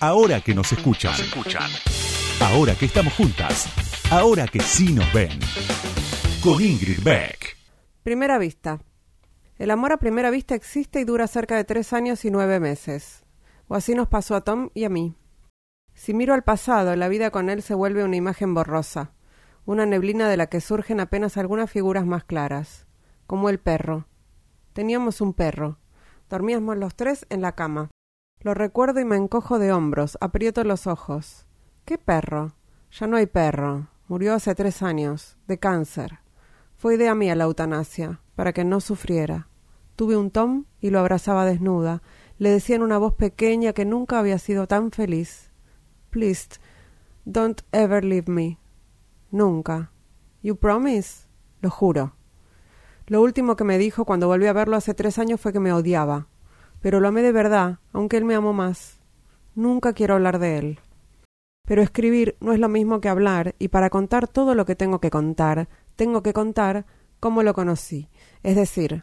ahora que nos escuchan. Ahora que estamos juntas. Ahora que sí nos ven. Con Ingrid Beck. Primera vista. El amor a primera vista existe y dura cerca de tres años y nueve meses. O así nos pasó a Tom y a mí. Si miro al pasado, la vida con él se vuelve una imagen borrosa, una neblina de la que surgen apenas algunas figuras más claras, como el perro. Teníamos un perro. Dormíamos los tres en la cama. Lo recuerdo y me encojo de hombros, aprieto los ojos. ¿Qué perro? Ya no hay perro. Murió hace tres años, de cáncer. Fue idea mía la eutanasia, para que no sufriera. Tuve un Tom y lo abrazaba desnuda. Le decía en una voz pequeña que nunca había sido tan feliz. Please, don't ever leave me. Nunca. You promise? Lo juro. Lo último que me dijo cuando volví a verlo hace tres años fue que me odiaba pero lo amé de verdad, aunque él me amó más. Nunca quiero hablar de él. Pero escribir no es lo mismo que hablar, y para contar todo lo que tengo que contar, tengo que contar cómo lo conocí, es decir,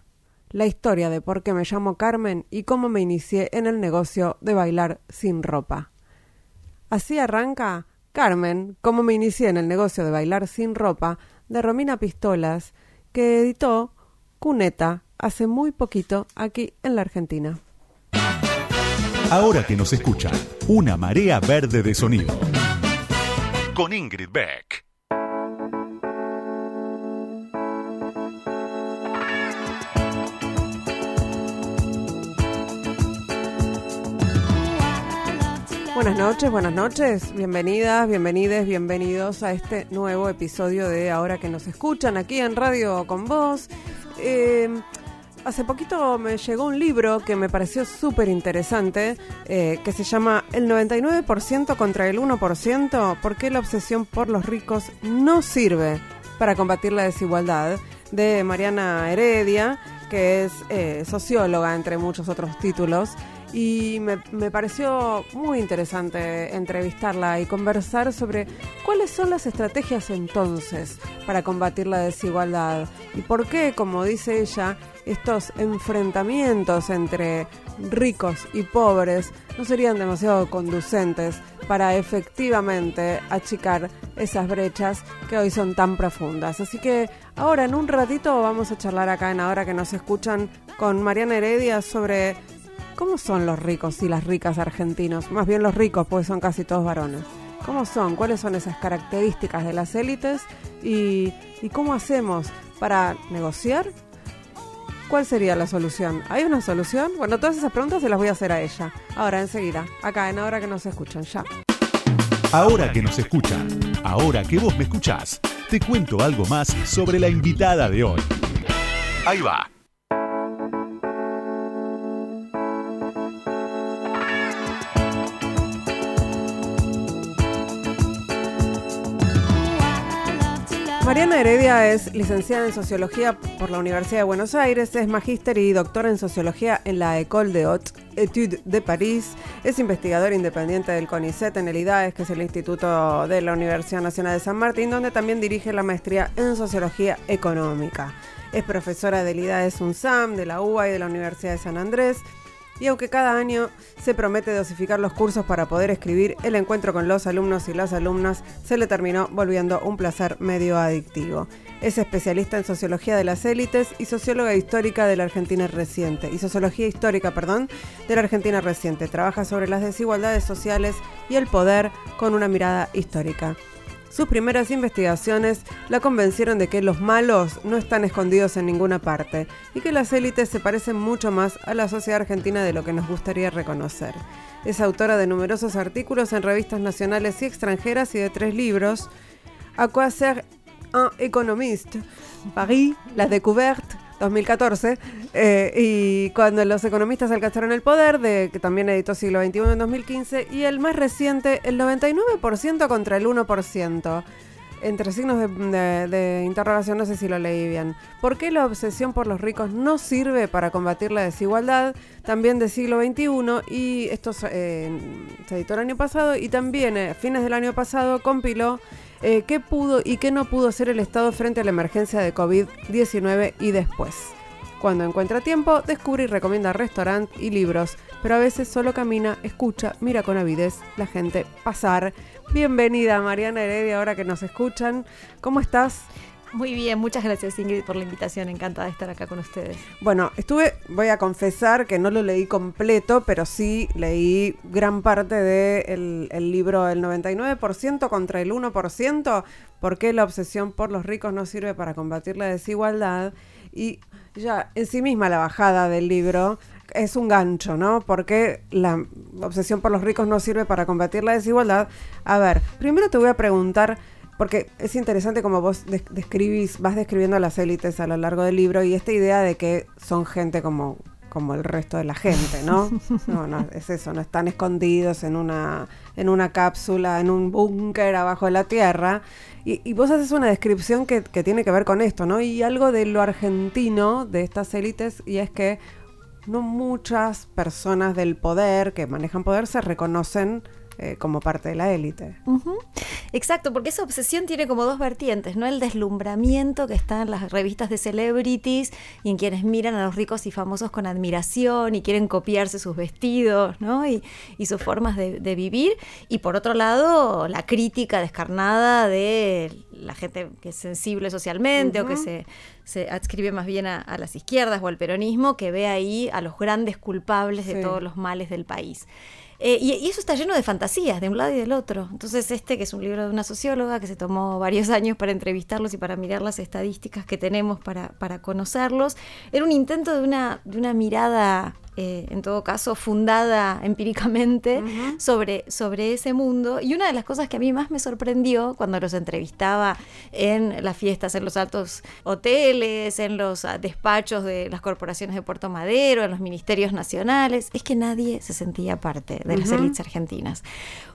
la historia de por qué me llamo Carmen y cómo me inicié en el negocio de bailar sin ropa. Así arranca Carmen, cómo me inicié en el negocio de bailar sin ropa, de Romina Pistolas, que editó Cuneta hace muy poquito aquí en la Argentina. Ahora que nos escuchan, una marea verde de sonido. Con Ingrid Beck. Buenas noches, buenas noches, bienvenidas, bienvenides, bienvenidos a este nuevo episodio de Ahora que nos escuchan aquí en Radio con Vos. Eh, Hace poquito me llegó un libro que me pareció súper interesante, eh, que se llama El 99% contra el 1%, ¿por qué la obsesión por los ricos no sirve para combatir la desigualdad? de Mariana Heredia, que es eh, socióloga, entre muchos otros títulos. Y me, me pareció muy interesante entrevistarla y conversar sobre cuáles son las estrategias entonces para combatir la desigualdad y por qué, como dice ella, estos enfrentamientos entre ricos y pobres no serían demasiado conducentes para efectivamente achicar esas brechas que hoy son tan profundas. Así que ahora en un ratito vamos a charlar acá en Ahora que nos escuchan con Mariana Heredia sobre cómo son los ricos y las ricas argentinos, más bien los ricos, pues son casi todos varones. ¿Cómo son? ¿Cuáles son esas características de las élites? ¿Y, y cómo hacemos para negociar ¿Cuál sería la solución? ¿Hay una solución? Bueno, todas esas preguntas se las voy a hacer a ella. Ahora, enseguida, acá en Ahora que nos escuchan, ya. Ahora que nos escuchan, ahora que vos me escuchás, te cuento algo más sobre la invitada de hoy. Ahí va. Mariana Heredia es licenciada en Sociología por la Universidad de Buenos Aires, es magíster y doctora en Sociología en la École de Haute Étude de París, es investigadora independiente del CONICET en el IDAES, que es el Instituto de la Universidad Nacional de San Martín, donde también dirige la maestría en Sociología Económica. Es profesora del IDAES UNSAM, de la UBA y de la Universidad de San Andrés y aunque cada año se promete dosificar los cursos para poder escribir, el encuentro con los alumnos y las alumnas se le terminó volviendo un placer medio adictivo. Es especialista en sociología de las élites y socióloga histórica de la Argentina reciente, y sociología histórica, perdón, de la Argentina reciente. Trabaja sobre las desigualdades sociales y el poder con una mirada histórica. Sus primeras investigaciones la convencieron de que los malos no están escondidos en ninguna parte y que las élites se parecen mucho más a la sociedad argentina de lo que nos gustaría reconocer. Es autora de numerosos artículos en revistas nacionales y extranjeras y de tres libros: A quoi sert un économiste, Paris, La Découverte 2014, eh, y cuando los economistas alcanzaron el poder, de que también editó siglo XXI en 2015, y el más reciente, el 99% contra el 1%. Entre signos de, interrogación, no sé si lo leí bien. ¿Por qué la obsesión por los ricos no sirve para combatir la desigualdad? También de siglo XXI, y esto eh, se editó el año pasado, y también a fines del año pasado compiló eh, qué pudo y qué no pudo hacer el Estado frente a la emergencia de COVID-19 y después. Cuando encuentra tiempo, descubre y recomienda restaurantes y libros, pero a veces solo camina, escucha, mira con avidez la gente pasar. Bienvenida Mariana Heredia, ahora que nos escuchan. ¿Cómo estás? Muy bien, muchas gracias Ingrid por la invitación, encantada de estar acá con ustedes. Bueno, estuve, voy a confesar que no lo leí completo, pero sí leí gran parte del el libro El 99% contra el 1%, por qué la obsesión por los ricos no sirve para combatir la desigualdad. Y ya en sí misma la bajada del libro es un gancho, ¿no? Porque la obsesión por los ricos no sirve para combatir la desigualdad. A ver, primero te voy a preguntar porque es interesante como vos describís, vas describiendo a las élites a lo largo del libro y esta idea de que son gente como, como el resto de la gente, ¿no? No, no, es eso, no están escondidos en una, en una cápsula, en un búnker abajo de la tierra. Y, vos haces una descripción que, que tiene que ver con esto, ¿no? Y algo de lo argentino de estas élites, y es que no muchas personas del poder que manejan poder se reconocen eh, como parte de la élite. Exacto, porque esa obsesión tiene como dos vertientes, ¿no? El deslumbramiento que está en las revistas de celebrities y en quienes miran a los ricos y famosos con admiración y quieren copiarse sus vestidos, ¿no? Y, sus formas de, vivir. Y por otro lado, la crítica descarnada de la gente que es sensible socialmente o que se, se adscribe más bien a, a, las izquierdas o al peronismo, que ve ahí a los grandes culpables de todos los males del país. Eh, y, eso está lleno de fantasías, de un lado y del otro. Entonces, este, que es un libro de una socióloga que se tomó varios años para entrevistarlos y para mirar las estadísticas que tenemos para, para conocerlos, era un intento de una, de una mirada eh, en todo caso, fundada empíricamente sobre, sobre ese mundo. Y una de las cosas que a mí más me sorprendió cuando los entrevistaba en las fiestas, en los altos hoteles, en los ah, despachos de las corporaciones de Puerto Madero, en los ministerios nacionales, es que nadie se sentía parte de las élites argentinas.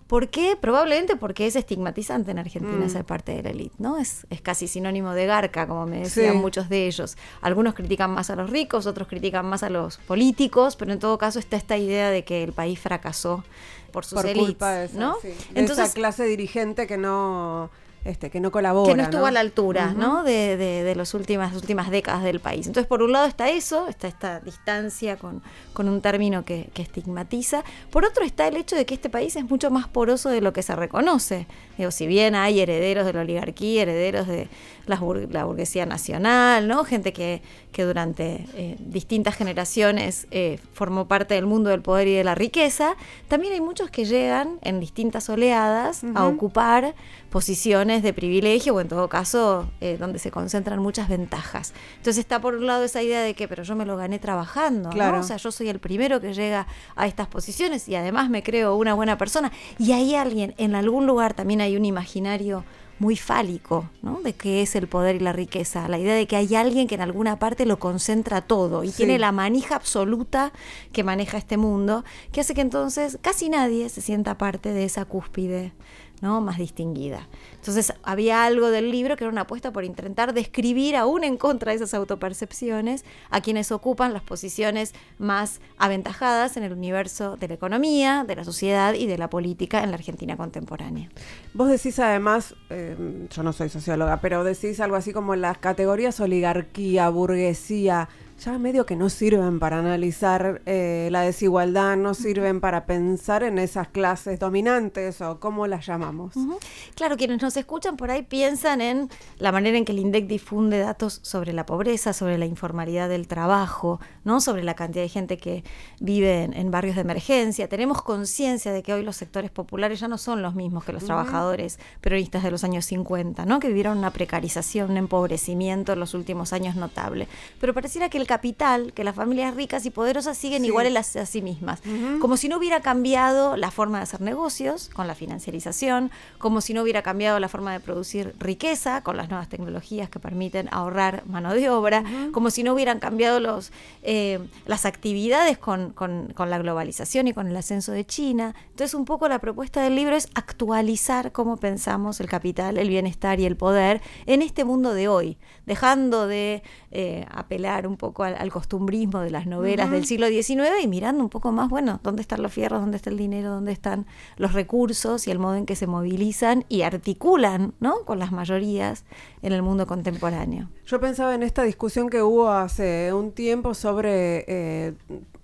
¿Por qué? Probablemente porque es estigmatizante en Argentina mm. ser parte de la élite, ¿no? Es, es, casi sinónimo de garca, como me decían muchos de ellos. Algunos critican más a los ricos, otros critican más a los políticos, pero en todo caso está esta idea de que el país fracasó por sus élites, ¿no? Entonces, esa clase dirigente que no este, que no colabora. Que no estuvo a la altura, ¿no? De, de, las últimas, últimas décadas del país. Entonces, por un lado está eso, está esta distancia con, con un término que, estigmatiza. Por otro está el hecho de que este país es mucho más poroso de lo que se reconoce. Digo, si bien hay herederos de la oligarquía, herederos de la, burguesía nacional, ¿no? Gente que, que durante eh, distintas generaciones eh, formó parte del mundo del poder y de la riqueza, también hay muchos que llegan en distintas oleadas a ocupar posiciones de privilegio o en todo caso eh, donde se concentran muchas ventajas. Entonces está por un lado esa idea de que, pero yo me lo gané trabajando, ¿no? O sea, yo soy el primero que llega a estas posiciones y además me creo una buena persona. Y hay alguien, en algún lugar también hay un imaginario muy fálico, ¿no? De qué es el poder y la riqueza. La idea de que hay alguien que en alguna parte lo concentra todo y tiene la manija absoluta que maneja este mundo, que hace que entonces casi nadie se sienta parte de esa cúspide ¿no? más distinguida. Entonces había algo del libro que era una apuesta por intentar describir, aún en contra de esas autopercepciones, a quienes ocupan las posiciones más aventajadas en el universo de la economía, de la sociedad y de la política en la Argentina contemporánea. Vos decís además, em, yo no soy socióloga, pero decís algo así como las categorías oligarquía, burguesía, ya medio que no sirven para analizar eh, la desigualdad, no sirven para pensar en esas clases dominantes o cómo las llamamos. Claro, quienes nos escuchan por ahí piensan en la manera en que el INDEC difunde datos sobre la pobreza, sobre la informalidad del trabajo, ¿no? sobre la cantidad de gente que vive en, barrios de emergencia. Tenemos conciencia de que hoy los sectores populares ya no son los mismos que los trabajadores peronistas de los años 50, ¿no? que vivieron una precarización, un empobrecimiento en los últimos años notable. Pero pareciera que el capital, que las familias ricas y poderosas siguen iguales a, sí mismas. Como si no hubiera cambiado la forma de hacer negocios con la financiarización, como si no hubiera cambiado la forma de producir riqueza con las nuevas tecnologías que permiten ahorrar mano de obra, como si no hubieran cambiado los, eh, las actividades con, con, con la globalización y con el ascenso de China. Entonces un poco la propuesta del libro es actualizar cómo pensamos el capital, el bienestar y el poder en este mundo de hoy, dejando de eh, apelar un poco poco al, costumbrismo de las novelas del siglo XIX y mirando un poco más, bueno, dónde están los fierros, dónde está el dinero, dónde están los recursos y el modo en que se movilizan y articulan, ¿no? Con las mayorías en el mundo contemporáneo. Yo pensaba en esta discusión que hubo hace un tiempo sobre eh,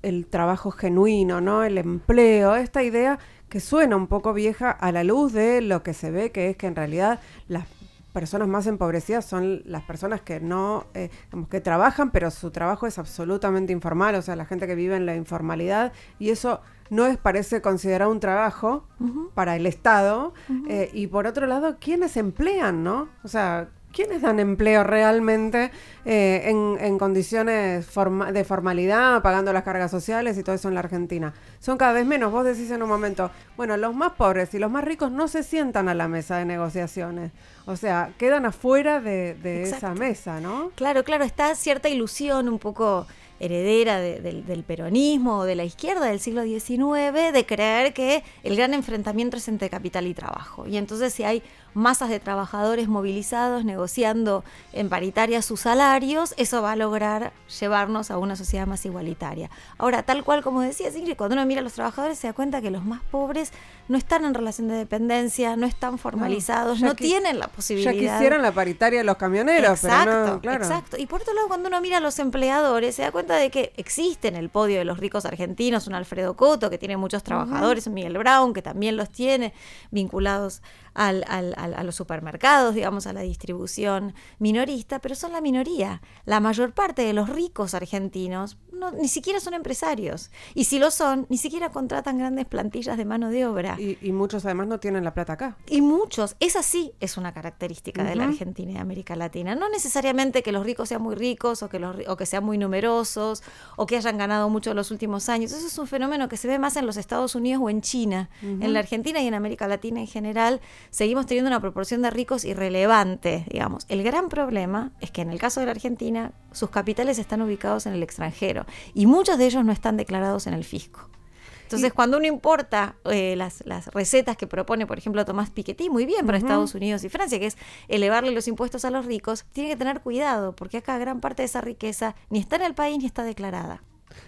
el trabajo genuino, ¿no? El empleo, esta idea que suena un poco vieja a la luz de lo que se ve, que es que en realidad las personas más empobrecidas son las personas que no, eh, que trabajan, pero su trabajo es absolutamente informal, o sea, la gente que vive en la informalidad, y eso no es, parece considerado un trabajo para el Estado, eh, y por otro lado, ¿quiénes emplean, no? O sea, ¿Quiénes dan empleo realmente eh, en, condiciones de formalidad, pagando las cargas sociales y todo eso en la Argentina? Son cada vez menos. Vos decís en un momento, bueno, los más pobres y los más ricos no se sientan a la mesa de negociaciones. O sea, quedan afuera de, de esa mesa, ¿no? Claro, claro, está cierta ilusión un poco heredera del peronismo o de la izquierda del siglo XIX, de creer que el gran enfrentamiento es entre capital y trabajo. Y entonces si hay masas de trabajadores movilizados negociando en paritaria sus salarios, eso va a lograr llevarnos a una sociedad más igualitaria. Ahora, tal cual como decía Ingrid, cuando uno mira a los trabajadores se da cuenta que los más pobres no están en relación de dependencia, no están formalizados, no, tienen la posibilidad. Ya quisieran la paritaria de los camioneros, exacto, pero no, claro. Exacto. Y por otro lado, cuando uno mira a los empleadores, se da cuenta de que existe en el podio de los ricos argentinos un Alfredo Coto, que tiene muchos trabajadores, un Miguel Brown, que también los tiene vinculados al, al, a los supermercados, digamos, a la distribución minorista, pero son la minoría. La mayor parte de los ricos argentinos no, ni siquiera son empresarios. Y si lo son, ni siquiera contratan grandes plantillas de mano de obra. Y, muchos además no tienen la plata acá. Y muchos. Esa sí es una característica de la Argentina y América Latina. No necesariamente que los ricos sean muy ricos o que, los, o que sean muy numerosos o que hayan ganado mucho en los últimos años. Eso es un fenómeno que se ve más en los Estados Unidos o en China. En la Argentina y en América Latina en general seguimos teniendo una proporción de ricos irrelevante, digamos. El gran problema es que en el caso de la Argentina, sus capitales están ubicados en el extranjero y muchos de ellos no están declarados en el fisco. Entonces, cuando uno importa eh, las, recetas que propone, por ejemplo, Tomás Piketty, muy bien para Estados Unidos y Francia, que es elevarle los impuestos a los ricos, tiene que tener cuidado, porque acá gran parte de esa riqueza ni está en el país ni está declarada.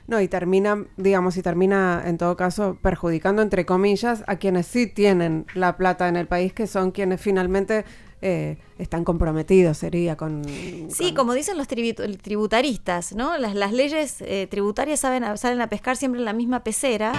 No, y termina, digamos, y termina en todo caso perjudicando, entre comillas, a quienes sí tienen la plata en el país, que son quienes finalmente eh, están comprometidos, sería con... Sí, como dicen los tributaristas, ¿no? Las, las leyes eh, tributarias saben salen a pescar siempre en la misma pecera.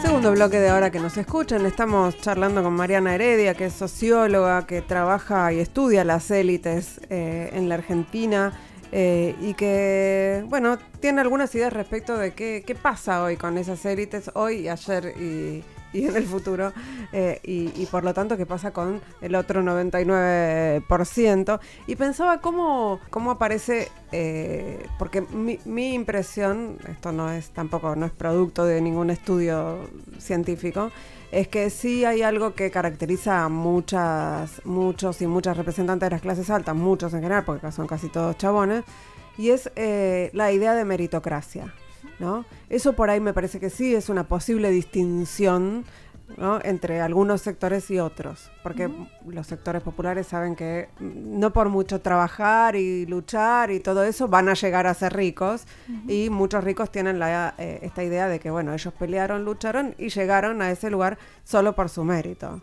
Segundo bloque de ahora que nos escuchan, estamos charlando con Mariana Heredia, que es socióloga, que trabaja y estudia las élites eh, en la Argentina eh, y que, bueno, tiene algunas ideas respecto de qué, qué pasa hoy con esas élites, hoy ayer y, en el futuro, eh, y, por lo tanto qué pasa con el otro 99%. Y pensaba cómo, cómo aparece, eh, porque mi, mi, impresión, esto no es tampoco, no es producto de ningún estudio científico, es que sí hay algo que caracteriza a muchas, muchos y muchas representantes de las clases altas, muchos en general, porque son casi todos chabones, y es eh, la idea de meritocracia. ¿No? Eso por ahí me parece que sí es una posible distinción entre algunos sectores y otros, porque los sectores populares saben que no por mucho trabajar y luchar y todo eso van a llegar a ser ricos y muchos ricos tienen la, eh, esta idea de que bueno, ellos pelearon, lucharon y llegaron a ese lugar solo por su mérito.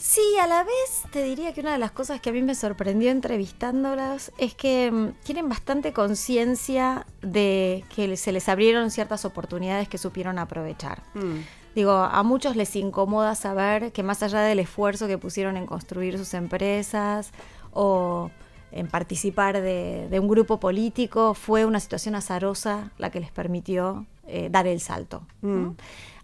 Sí, a la vez te diría que una de las cosas que a mí me sorprendió entrevistándolas es que mm, tienen bastante conciencia de que se les abrieron ciertas oportunidades que supieron aprovechar. Mm. Digo, a muchos les incomoda saber que más allá del esfuerzo que pusieron en construir sus empresas o en participar de, un grupo político, fue una situación azarosa la que les permitió eh, dar el salto. Mm.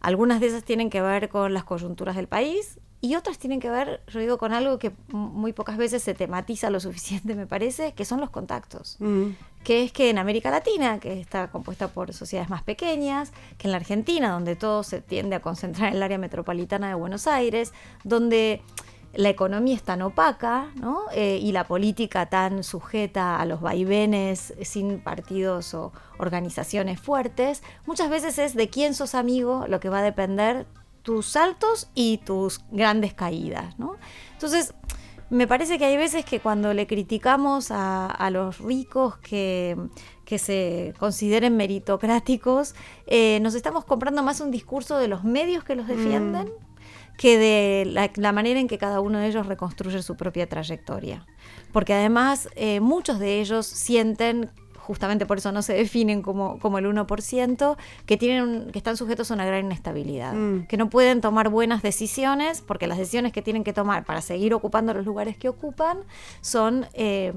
Algunas de esas tienen que ver con las coyunturas del país, y otras tienen que ver, yo digo, con algo que muy pocas veces se tematiza lo suficiente, me parece, que son los contactos. Mm. Que es que en América Latina, que está compuesta por sociedades más pequeñas, que en la Argentina, donde todo se tiende a concentrar en el área metropolitana de Buenos Aires, donde la economía es tan opaca ¿no? Eh, y la política tan sujeta a los vaivenes sin partidos o organizaciones fuertes, muchas veces es de quién sos amigo lo que va a depender tus saltos y tus grandes caídas, ¿no? Entonces, me parece que hay veces que cuando le criticamos a, los ricos que, que, se consideren meritocráticos, eh, nos estamos comprando más un discurso de los medios que los defienden. Mm. que de la, manera en que cada uno de ellos reconstruye su propia trayectoria. Porque además eh, muchos de ellos sienten justamente por eso no se definen como, como el 1%, que, tienen que están sujetos a una gran inestabilidad, mm. que no pueden tomar buenas decisiones, porque las decisiones que tienen que tomar para seguir ocupando los lugares que ocupan son... Eh,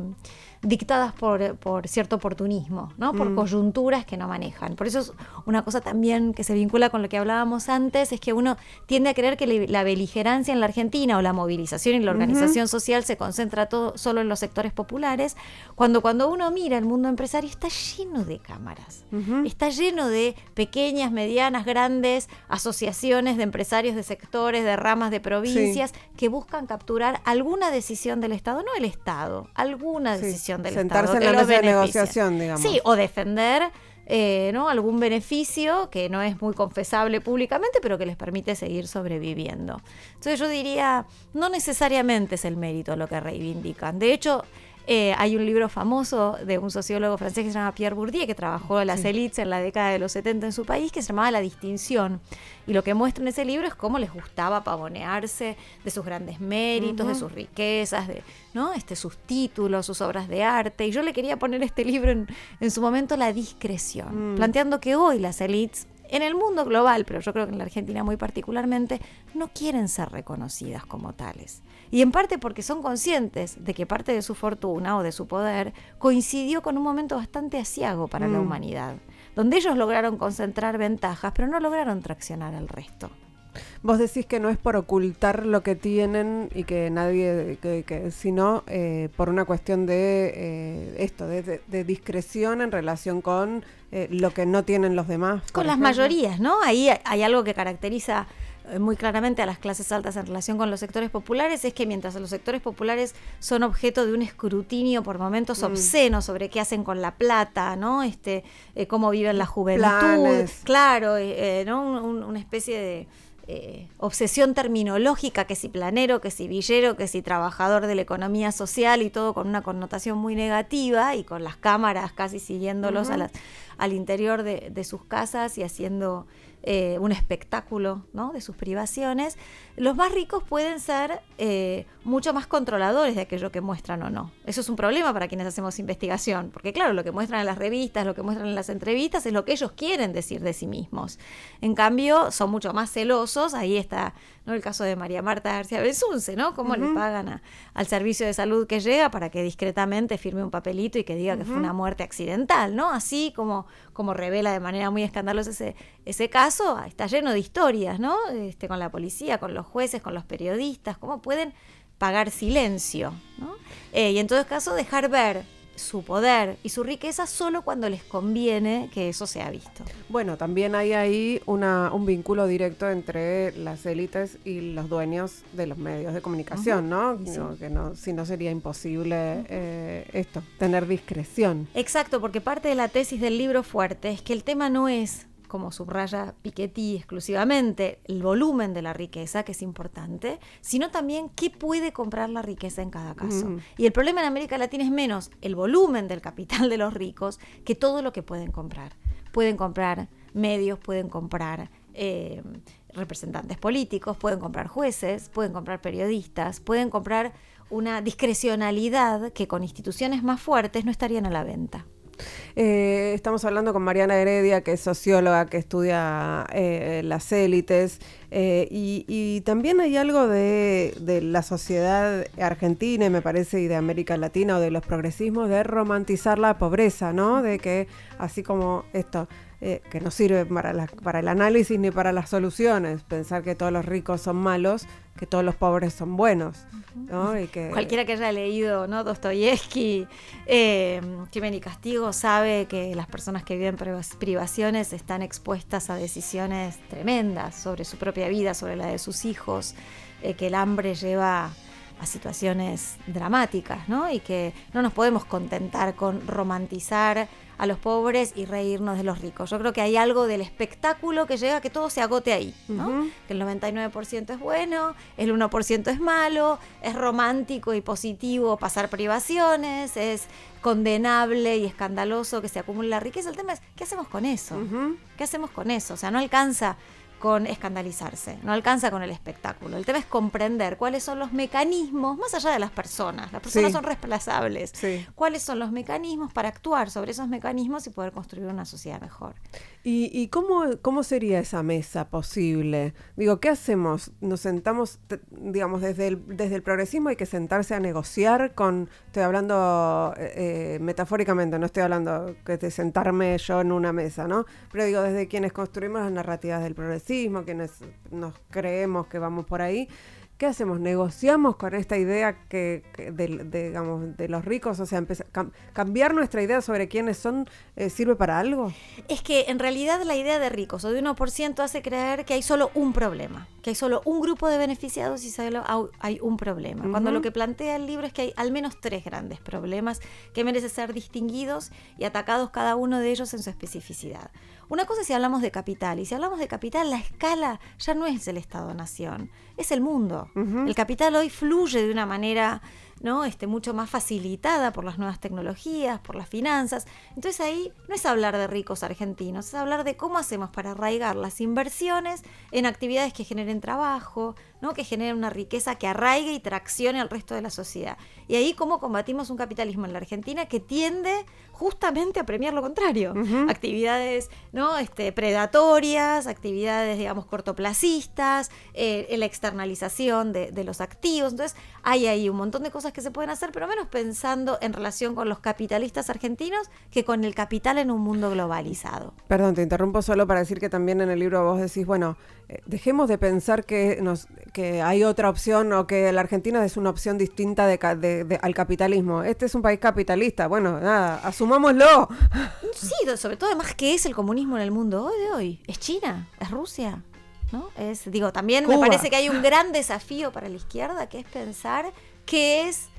dictadas por, por cierto oportunismo, ¿no? por mm. coyunturas que no manejan. Por eso es una cosa también que se vincula con lo que hablábamos antes, es que uno tiende a creer que la beligerancia en la Argentina o la movilización y la organización social se concentra todo solo en los sectores populares, cuando cuando uno mira el mundo empresario está lleno de cámaras, está lleno de pequeñas, medianas, grandes asociaciones de empresarios de sectores, de ramas de provincias que buscan capturar alguna decisión del Estado, no el Estado, alguna decisión Sentarse en la mesa de negociación, digamos. Sí, o defender eh, ¿no? algún beneficio que no es muy confesable públicamente, pero que les permite seguir sobreviviendo. Entonces yo diría, no necesariamente es el mérito lo que reivindican. De hecho, eh, hay un libro famoso de un sociólogo francés que se llama Pierre Bourdieu, que trabajó las élites en la década de los 70 en su país, que se llamaba La Distinción. Y lo que muestra en ese libro es cómo les gustaba pavonearse de sus grandes méritos, de sus riquezas, de ¿no? este, sus títulos, sus obras de arte. Y yo le quería poner este libro en, en su momento La Discreción, mm. planteando que hoy las élites en el mundo global, pero yo creo que en la Argentina muy particularmente, no quieren ser reconocidas como tales. Y en parte porque son conscientes de que parte de su fortuna o de su poder coincidió con un momento bastante asiago para la mm. humanidad, donde ellos lograron concentrar ventajas, pero no lograron traccionar al resto. Vos decís que no es por ocultar lo que tienen y que nadie, que, sino eh, por una cuestión de eh, esto, de, discreción en relación con eh, lo que no tienen los demás. Con las mayorías, ¿no? Ahí hay algo que caracteriza muy claramente a las clases altas en relación con los sectores populares es que mientras los sectores populares son objeto de un escrutinio por momentos mm. obsceno sobre qué hacen con la plata, ¿no? Este, cómo viven la juventud, claro, ¿no? una especie de eh, obsesión terminológica, que si planero, que si villero, que si trabajador de la economía social y todo con una connotación muy negativa y con las cámaras casi siguiéndolos al interior de, sus casas y haciendo eh, un espectáculo ¿no? de sus privaciones, los más ricos pueden ser eh, mucho más controladores de aquello que muestran o no. Eso es un problema para quienes hacemos investigación, porque claro, lo que muestran en las revistas, lo que muestran en las entrevistas es lo que ellos quieren decir de sí mismos. En cambio, son mucho más celosos, ahí está ¿no? el caso de María Marta García Belsunce, ¿no? Cómo le pagan al servicio de salud que llega para que discretamente firme un papelito y que diga que fue una muerte accidental, ¿no? Así como, como revela de manera muy escandalosa ese, ese caso, está lleno de historias, ¿no? Este, con la policía, con los jueces, con los periodistas, cómo pueden pagar silencio, ¿no? Eh, y en todo caso dejar ver su poder y su riqueza solo cuando les conviene que eso sea visto. Bueno, también hay ahí una, un vínculo directo entre las élites y los dueños de los medios de comunicación, ¿no? Que no, si no sería imposible eh, esto, tener discreción. Exacto, porque parte de la tesis del libro fuerte es que el tema no es como subraya Piketty exclusivamente, el volumen de la riqueza, que es importante, sino también qué puede comprar la riqueza en cada caso. Mm. Y el problema en América Latina es menos el volumen del capital de los ricos que todo lo que pueden comprar. Pueden comprar medios, pueden comprar eh, representantes políticos, pueden comprar jueces, pueden comprar periodistas, pueden comprar una discrecionalidad que con instituciones más fuertes no estarían a la venta. Eh, estamos hablando con Mariana Heredia, que es socióloga, que estudia eh, las élites, eh, y, también hay algo de, de, la sociedad argentina, me parece, y de América Latina, o de los progresismos, de romantizar la pobreza, ¿no? De que, así como esto, eh, que no sirve para, para el análisis ni para las soluciones, pensar que todos los ricos son malos, que todos los pobres son buenos. Cualquiera que haya leído ¿no? Dostoyevsky, eh, Crimen y Castigo, sabe que las personas que viven privaciones están expuestas a decisiones tremendas sobre su propia vida, sobre la de sus hijos, eh, que el hambre lleva a situaciones dramáticas, ¿no? Y que no nos podemos contentar con romantizar a los pobres y reírnos de los ricos. Yo creo que hay algo del espectáculo que llega a que todo se agote ahí, ¿no? Que el 99% es bueno, el 1% es malo, es romántico y positivo pasar privaciones, es condenable y escandaloso que se acumule la riqueza. El tema es, ¿qué hacemos con eso? ¿Qué hacemos con eso? O sea, no alcanza con escandalizarse, no alcanza con el espectáculo. El tema es comprender cuáles son los mecanismos, más allá de las personas, las personas son reemplazables, cuáles son los mecanismos para actuar sobre esos mecanismos y poder construir una sociedad mejor. ¿Y, cómo, cómo sería esa mesa posible? Digo, ¿qué hacemos? Nos sentamos, digamos, desde el, desde el progresismo hay que sentarse a negociar con, estoy hablando eh, eh, metafóricamente, no estoy hablando de sentarme yo en una mesa, ¿no? Pero digo, desde quienes construimos las narrativas del progresismo, quienes nos creemos que vamos por ahí, ¿qué hacemos? ¿Negociamos con esta idea que, de, digamos, de los ricos? O sea, cambiar nuestra idea sobre quiénes son eh, sirve para algo. Es que en realidad la idea de ricos o de 1% hace creer que hay solo un problema, que hay solo un grupo de beneficiados y solo hay un problema. Cuando lo que plantea el libro es que hay al menos tres grandes problemas que merecen ser distinguidos y atacados cada uno de ellos en su especificidad. Una cosa es si hablamos de capital, y si hablamos de capital, la escala ya no es el Estado-Nación, es el mundo. El capital hoy fluye de una manera ¿no? Este, mucho más facilitada por las nuevas tecnologías, por las finanzas. Entonces ahí no es hablar de ricos argentinos, es hablar de cómo hacemos para arraigar las inversiones en actividades que generen trabajo, ¿no? que generen una riqueza que arraigue y traccione al resto de la sociedad. Y ahí cómo combatimos un capitalismo en la Argentina que tiende justamente a premiar lo contrario. Actividades ¿no? este, predatorias, actividades, digamos, cortoplacistas, eh, la externalización de, de los activos. Entonces hay ahí un montón de cosas que se pueden hacer, pero menos pensando en relación con los capitalistas argentinos que con el capital en un mundo globalizado. Perdón, te interrumpo solo para decir que también en el libro vos decís, bueno, eh, dejemos de pensar que, nos, que hay otra opción o que la Argentina es una opción distinta de, al capitalismo. Este es un país capitalista. Bueno, nada, asumámoslo. Sí, sobre todo además, ¿qué es el comunismo en el mundo hoy de hoy? ¿Es China? ¿Es Rusia? ¿No? Es, digo, también me parece que hay un gran desafío para la izquierda, que es pensar qué es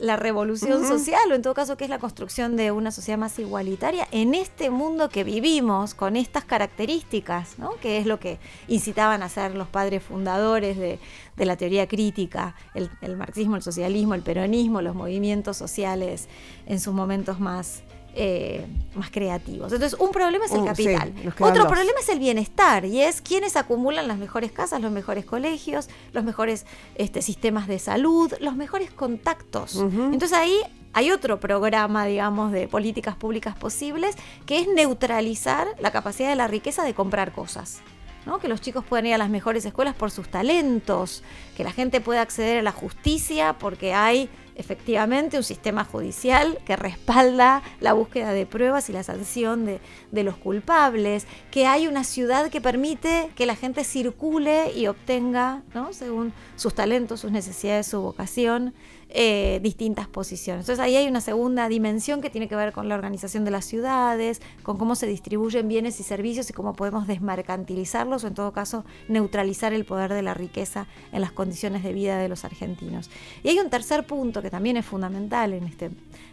la revolución social o en todo caso qué es la construcción de una sociedad más igualitaria en este mundo que vivimos con estas características, ¿no? que es lo que incitaban a hacer los padres fundadores de, la teoría crítica, el, marxismo, el socialismo, el peronismo, los movimientos sociales en sus momentos más eh, más creativos. Entonces, un problema es el uh, capital. Otro problema es el bienestar y es quienes acumulan las mejores casas, los mejores colegios, los mejores este, sistemas de salud, los mejores contactos. Entonces ahí hay otro programa, digamos, de políticas públicas posibles que es neutralizar la capacidad de la riqueza de comprar cosas. ¿no? que los chicos puedan ir a las mejores escuelas por sus talentos, que la gente pueda acceder a la justicia porque hay efectivamente un sistema judicial que respalda la búsqueda de pruebas y la sanción de, los culpables, que hay una ciudad que permite que la gente circule y obtenga, ¿no? según sus talentos, sus necesidades, su vocación, eh, distintas posiciones. Entonces ahí hay una segunda dimensión que tiene que ver con la organización de las ciudades, con cómo se distribuyen bienes y servicios y cómo podemos desmercantilizarlos o en todo caso neutralizar el poder de la riqueza en las condiciones de vida de los argentinos. Y hay un tercer punto que también es fundamental en este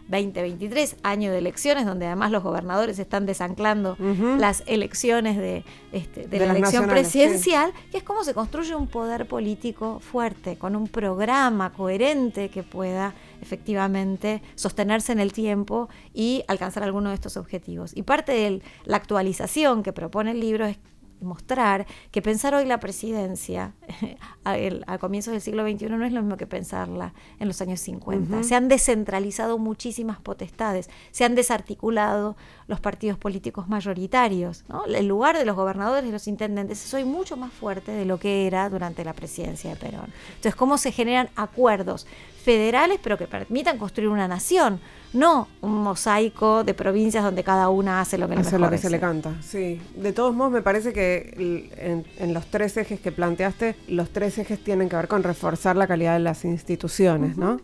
2023, año de elecciones, donde además los gobernadores están desanclando las elecciones de, este, la elección presidencial, que es cómo se construye un poder político fuerte, con un programa coherente que pueda efectivamente sostenerse en el tiempo y alcanzar alguno de estos objetivos. Y parte de la actualización que propone el libro es mostrar que pensar hoy la presidencia a, comienzos del siglo XXI no es lo mismo que pensarla en los años 50. Se han descentralizado muchísimas potestades, se han desarticulado los partidos políticos mayoritarios. El lugar de los gobernadores y los intendentes es hoy mucho más fuerte de lo que era durante la presidencia de Perón. Entonces, ¿cómo se generan acuerdos federales pero que permitan construir una nación? No un mosaico de provincias donde cada una hace lo que, hace lo que se le canta. Sí, de todos modos me parece que en, los tres ejes que planteaste, los tres ejes tienen que ver con reforzar la calidad de las instituciones, ¿no?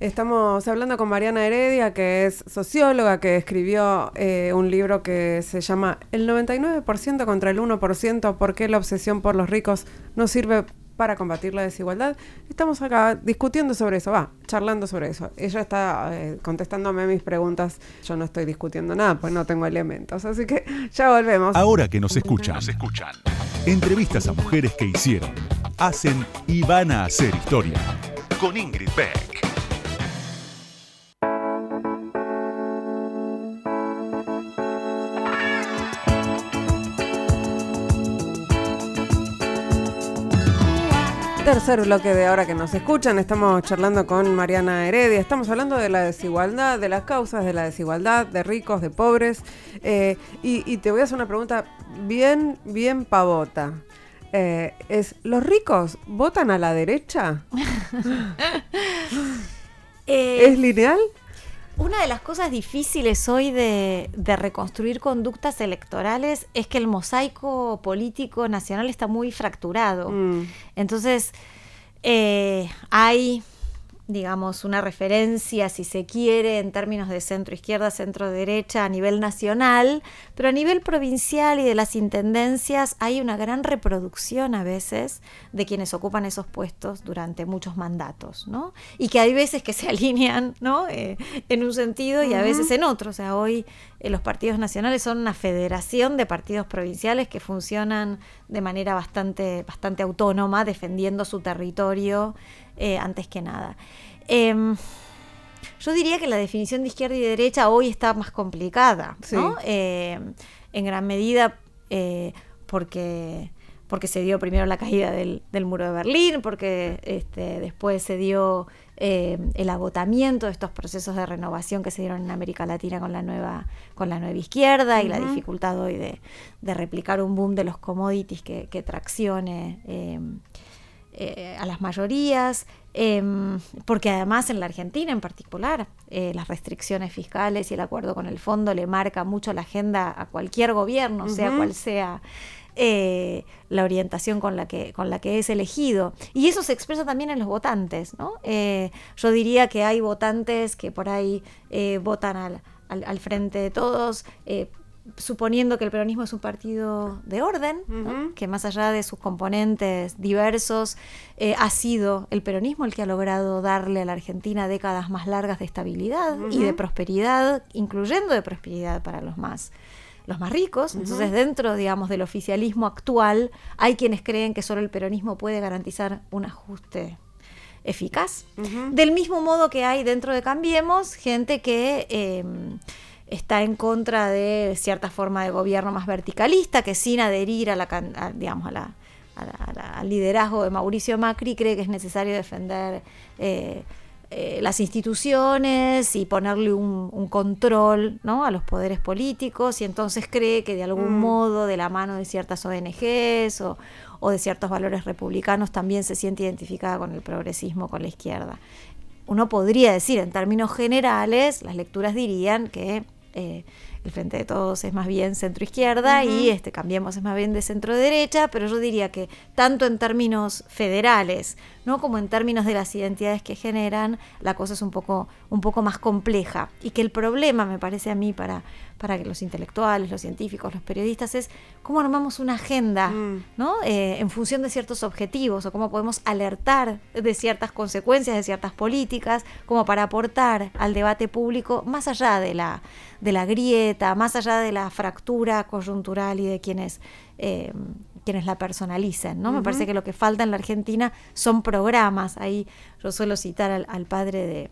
Estamos hablando con Mariana Heredia, que es socióloga, que escribió eh, un libro que se llama El 99% contra el 1%, ¿por qué la obsesión por los ricos no sirve para combatir la desigualdad. Estamos acá discutiendo sobre eso, va, charlando sobre eso. Ella está eh, contestándome mis preguntas. Yo no estoy discutiendo nada, pues no tengo elementos. Así que ya volvemos. Ahora que nos escuchan, nos escuchan. Entrevistas a mujeres que hicieron, hacen y van a hacer historia. Con Ingrid Beck. Tercer bloque de ahora que nos escuchan, estamos charlando con Mariana Heredia, estamos hablando de la desigualdad, de las causas de la desigualdad, de ricos, de pobres, eh, y, te voy a hacer una pregunta bien, bien pavota. Eh, es, ¿los ricos votan a la derecha? ¿Es lineal? Una de las cosas difíciles hoy de, reconstruir conductas electorales es que el mosaico político nacional está muy fracturado. Mm. Entonces, eh, hay digamos, una referencia, si se quiere, en términos de centro-izquierda, centro-derecha a nivel nacional, pero a nivel provincial y de las intendencias hay una gran reproducción a veces de quienes ocupan esos puestos durante muchos mandatos, ¿no? Y que hay veces que se alinean, ¿no? Eh, en un sentido y a veces en otro. O sea, hoy eh, los partidos nacionales son una federación de partidos provinciales que funcionan de manera bastante, bastante autónoma, defendiendo su territorio eh, antes que nada. Em, yo diría que la definición de izquierda y derecha hoy está más complicada, ¿no? Em, en gran medida eh, porque porque se dio primero la caída del, muro de Berlín, porque este, después se dio em, el agotamiento de estos procesos de renovación que se dieron en América Latina con la nueva, con la nueva izquierda y la dificultad hoy de, replicar un boom de los commodities que, que traccione eh, a las mayorías, em, porque además en la Argentina en particular eh, las restricciones fiscales y el acuerdo con el fondo le marca mucho la agenda a cualquier gobierno, sea cual sea eh, la orientación con la, que, con la que es elegido. Y eso se expresa también en los votantes. ¿no? yo diría que hay votantes que por ahí votan al, al, frente de todos suponiendo que el peronismo es un partido de orden, que más allá de sus componentes diversos, eh, ha sido el peronismo el que ha logrado darle a la Argentina décadas más largas de estabilidad y de prosperidad, incluyendo de prosperidad para los más los más ricos. Entonces, dentro, digamos, del oficialismo actual, hay quienes creen que solo el peronismo puede garantizar un ajuste eficaz. Del mismo modo que hay dentro de Cambiemos gente que em, está en contra de cierta forma de gobierno más verticalista, que sin adherir a la, digamos, a la, al liderazgo de Mauricio Macri cree que es necesario defender eh, eh, las instituciones y ponerle un, control ¿no? a los poderes políticos y entonces cree que de algún mm. modo de la mano de ciertas ONGs o, o de ciertos valores republicanos también se siente identificada con el progresismo, con la izquierda. Uno podría decir, en términos generales, las lecturas dirían que eh, el Frente de Todos es más bien centro-izquierda y este Cambiemos es más bien de centro-derecha, pero yo diría que tanto en términos federales ¿no? como en términos de las identidades que generan, la cosa es un poco, un poco más compleja. Y que el problema, me parece a mí, para, para que los intelectuales, los científicos, los periodistas, es cómo armamos una agenda mm. ¿no? Eh, en función de ciertos objetivos o cómo podemos alertar de ciertas consecuencias de ciertas políticas, como para aportar al debate público más allá de la, de la grieta, más allá de la fractura coyuntural y de quienes... Eh, quienes la personalicen, ¿no? Me parece que lo que falta en la Argentina son programas. Ahí yo suelo citar al padre de,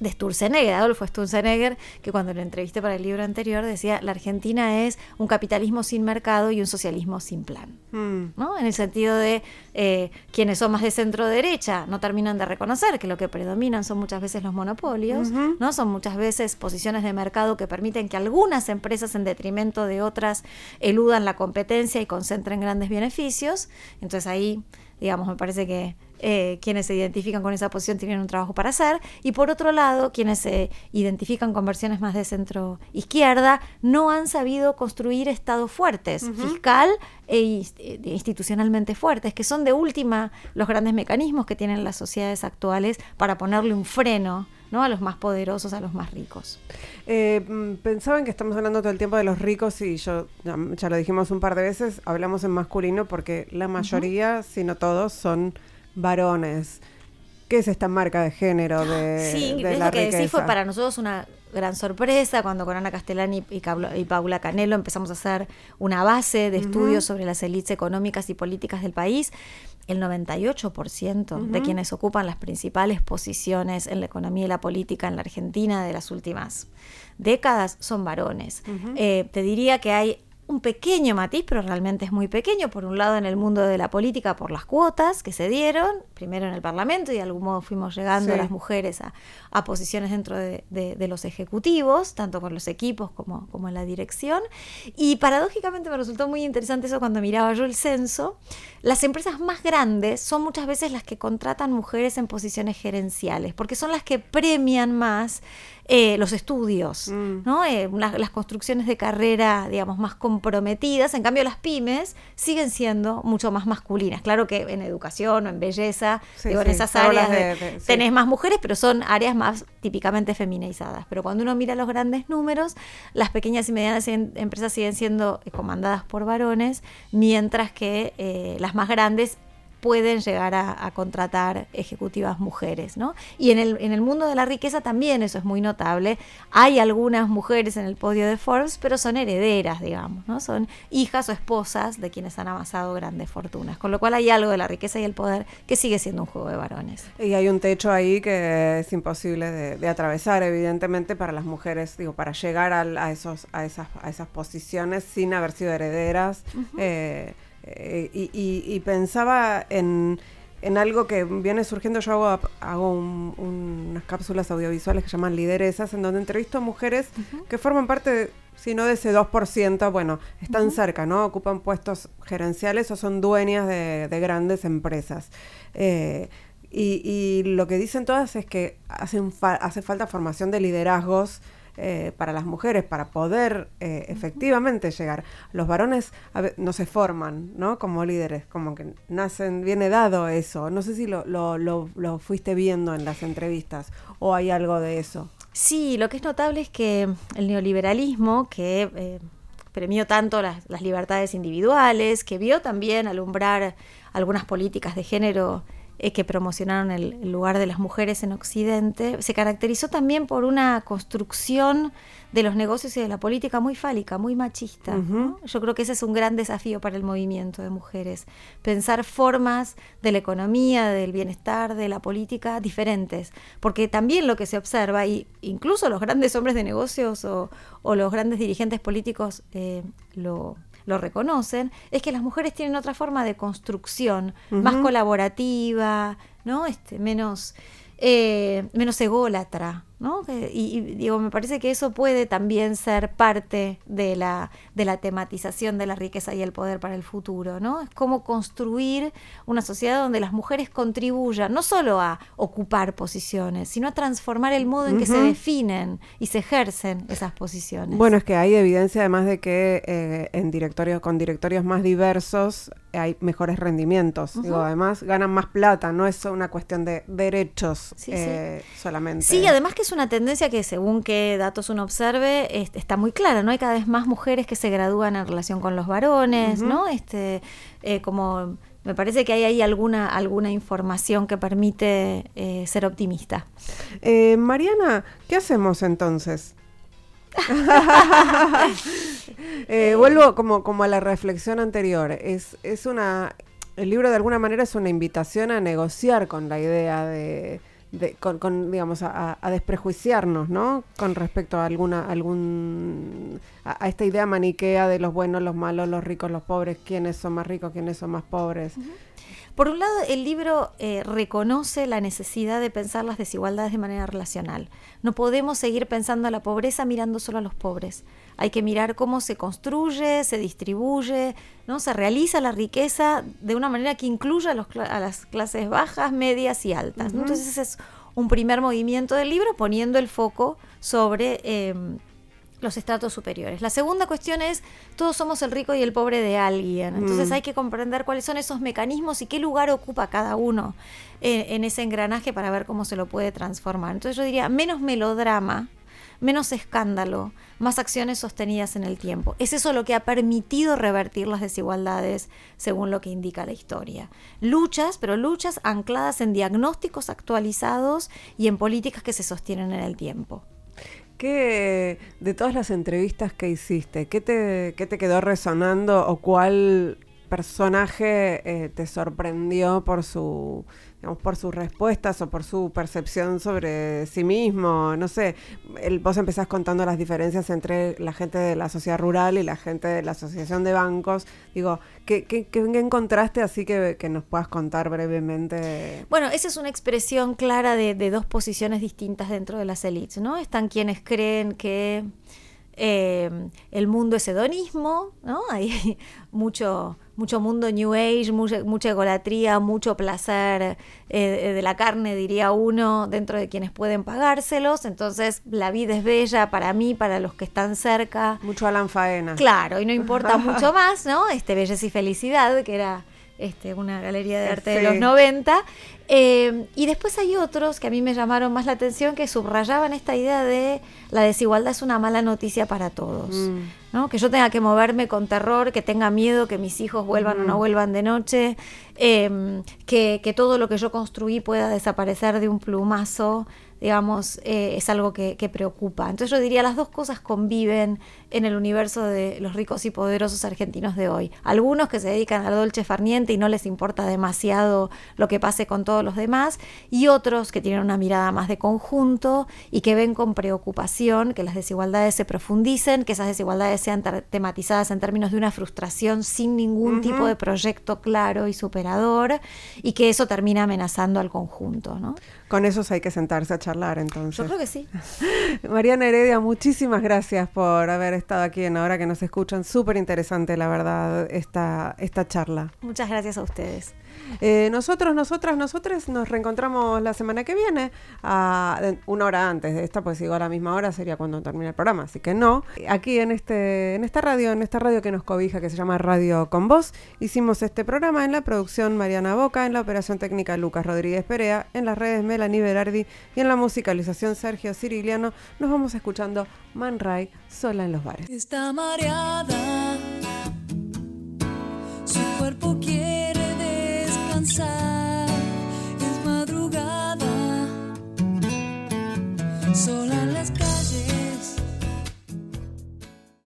de Sturzenegger, Adolfo Sturzenegger, que cuando lo entrevisté para el libro anterior decía, la Argentina es un capitalismo sin mercado y un socialismo sin plan. Hmm. ¿no? En el sentido de eh, quienes son más de centro derecha no terminan de reconocer que lo que predominan son muchas veces los monopolios, ¿no? son muchas veces posiciones de mercado que permiten que algunas empresas en detrimento de otras eludan la competencia y concentren grandes beneficios. Entonces ahí digamos, me parece que eh, quienes se identifican con esa posición tienen un trabajo para hacer, y por otro lado, quienes se identifican con versiones más de centro izquierda no han sabido construir estados fuertes, fiscal e eh, institucionalmente fuertes, que son de última los grandes mecanismos que tienen las sociedades actuales para ponerle un freno ¿no? a los más poderosos, a los más ricos. Eh, mm, pensaban que estamos hablando todo el tiempo de los ricos y yo ya, lo dijimos un par de veces, hablamos en masculino porque la mayoría, si no todos, son varones. ¿Qué es esta marca de género de, sí, de lo que decís fue para nosotros una gran sorpresa cuando con Ana Castellani y, y, Paula Canelo empezamos a hacer una base de estudios sobre las élites económicas y políticas del país. El 98% de quienes ocupan las principales posiciones en la economía y la política en la Argentina de las últimas décadas son varones. Eh, te diría que hay un pequeño matiz, pero realmente es muy pequeño, por un lado en el mundo de la política por las cuotas que se dieron, primero en el Parlamento y de algún modo fuimos llegando las mujeres a, posiciones dentro de, los ejecutivos, tanto con los equipos como, como en la dirección. Y paradójicamente me resultó muy interesante eso cuando miraba yo el censo. Las empresas más grandes son muchas veces las que contratan mujeres en posiciones gerenciales, porque son las que premian más eh, los estudios, mm. ¿no? Eh, las, construcciones de carrera, digamos, más comprometidas. En cambio, las pymes siguen siendo mucho más masculinas. Claro que en educación o en belleza, digo, en esas áreas tenés más mujeres, pero son áreas más típicamente feminizadas. Pero cuando uno mira los grandes números, las pequeñas y medianas em, empresas siguen siendo comandadas por varones, mientras que eh, las más grandes pueden llegar a, contratar ejecutivas mujeres, ¿no? Y en el, en el mundo de la riqueza también eso es muy notable. Hay algunas mujeres en el podio de Forbes, pero son herederas, digamos, ¿no? Son hijas o esposas de quienes han amasado grandes fortunas. Con lo cual hay algo de la riqueza y el poder que sigue siendo un juego de varones. Y hay un techo ahí que es imposible de, atravesar, evidentemente, para las mujeres, digo, para llegar a, esos, a, esas, a esas posiciones sin haber sido herederas. Eh, y, pensaba en, algo que viene surgiendo. Yo hago, hago unas cápsulas audiovisuales que llaman lideresas, en donde entrevisto a mujeres que forman parte, si no de ese 2%, bueno, están cerca, ¿no? Ocupan puestos gerenciales o son dueñas de, grandes empresas. Eh, y, lo que dicen todas es que hacen hace falta formación de liderazgos eh, para las mujeres para poder eh, efectivamente llegar. Los varones no se forman, ¿no? Como líderes, como que nacen, viene dado eso. No sé si lo, lo, lo, fuiste viendo en las entrevistas o hay algo de eso. Sí, lo que es notable es que el neoliberalismo, que eh, premió tanto las, las, libertades individuales, que vio también alumbrar algunas políticas de género eh, que promocionaron el, lugar de las mujeres en Occidente, se caracterizó también por una construcción de los negocios y de la política muy fálica, muy machista. Yo creo que ese es un gran desafío para el movimiento de mujeres, pensar formas de la economía, del bienestar, de la política diferentes, porque también lo que se observa, y incluso los grandes hombres de negocios o, los grandes dirigentes políticos eh, lo lo reconocen, es que las mujeres tienen otra forma de construcción, más colaborativa, ¿no? Este, menos, eh, menos ególatra. ¿No? Y, digo, me parece que eso puede también ser parte de la, de la tematización de la riqueza y el poder para el futuro, ¿no? Es como construir una sociedad donde las mujeres contribuyan no solo a ocupar posiciones, sino a transformar el modo en que se definen y se ejercen esas posiciones. Bueno, es que hay evidencia además de que eh, en directorios, con directorios más diversos hay mejores rendimientos. Digo, además ganan más plata, no es una cuestión de derechos eh, solamente. Sí, además que es una tendencia que según qué datos uno observe, está muy clara, ¿no? Hay cada vez más mujeres que se gradúan en relación con los varones, ¿no? Este, eh, como me parece que hay ahí alguna, alguna información que permite eh, ser optimista. Eh, Mariana, ¿qué hacemos entonces? vuelvo como, como a la reflexión anterior. Es, es una. El libro de alguna manera es una invitación a negociar con la idea de, con, digamos, a, desprejuiciarnos, ¿no? Con respecto a alguna, algún, a, esta idea maniquea de los buenos, los malos, los ricos, los pobres, quiénes son más ricos, quiénes son más pobres. Por un lado, el libro eh, reconoce la necesidad de pensar las desigualdades de manera relacional. No podemos seguir pensando a la pobreza mirando solo a los pobres. Hay que mirar cómo se construye, se distribuye, ¿no? se realiza la riqueza de una manera que incluya a, las clases bajas, medias y altas. Entonces ese es un primer movimiento del libro poniendo el foco sobre... Em, los estratos superiores. La segunda cuestión es, todos somos el rico y el pobre de alguien. Entonces Mm. hay que comprender cuáles son esos mecanismos y qué lugar ocupa cada uno eh, en ese engranaje para ver cómo se lo puede transformar. Entonces yo diría, menos melodrama, menos escándalo, más acciones sostenidas en el tiempo. Es eso lo que ha permitido revertir las desigualdades según lo que indica la historia. Luchas, pero luchas ancladas en diagnósticos actualizados y en políticas que se sostienen en el tiempo. ¿Qué, de todas las entrevistas que hiciste, qué te, qué te quedó resonando o cuál personaje eh, te sorprendió por su por sus respuestas o por su percepción sobre sí mismo? No sé, vos empezás contando las diferencias entre la gente de la sociedad rural y la gente de la asociación de bancos. Digo, ¿qué, qué, encontraste así que, que, nos puedas contar brevemente? Bueno, esa es una expresión clara de, dos posiciones distintas dentro de las élites, ¿no? Están quienes creen que eh, el mundo es hedonismo, ¿no? Hay mucho, mucho mundo New Age, mucha, mucha egolatría, mucho placer eh, de la carne, diría uno, dentro de quienes pueden pagárselos. Entonces, la vida es bella para mí, para los que están cerca. Mucho Alan Faena. Claro, y no importa mucho más, ¿no? Este Belleza y Felicidad, que era este, una galería de arte sí. de los 90. Eh, y después hay otros que a mí me llamaron más la atención que subrayaban esta idea de la desigualdad es una mala noticia para todos. Mm. ¿no? Que yo tenga que moverme con terror, que tenga miedo, que mis hijos vuelvan mm. o no vuelvan de noche, eh, que, que, todo lo que yo construí pueda desaparecer de un plumazo digamos, eh, es algo que, que, preocupa. Entonces yo diría, las dos cosas conviven en el universo de los ricos y poderosos argentinos de hoy. Algunos que se dedican al dolce farniente y no les importa demasiado lo que pase con todos los demás, y otros que tienen una mirada más de conjunto y que ven con preocupación que las desigualdades se profundicen, que esas desigualdades sean tematizadas en términos de una frustración sin ningún uh -huh. tipo de proyecto claro y superador, y que eso termina amenazando al conjunto. ¿no? Con esos hay que sentarse a charlar entonces. Yo creo que sí. Mariana Heredia, muchísimas gracias por haber estado aquí en Ahora que nos escuchan. Súper interesante, la verdad, esta, esta charla. Muchas gracias a ustedes. Eh, nosotros, nosotras, nosotros nos reencontramos la semana que viene, a, una hora antes de esta, pues digo a la misma hora sería cuando termine el programa, así que no. Aquí en, este, en esta radio, en esta radio que nos cobija, que se llama Radio Con Voz, hicimos este programa en la producción Mariana Boca, en la operación técnica Lucas Rodríguez Perea, en las redes Melanie Berardi y en la musicalización Sergio Ciriliano. Nos vamos escuchando Man Ray sola en los bares. Está mareada, su cuerpo quiere descansar. Es madrugada, sola en las calles.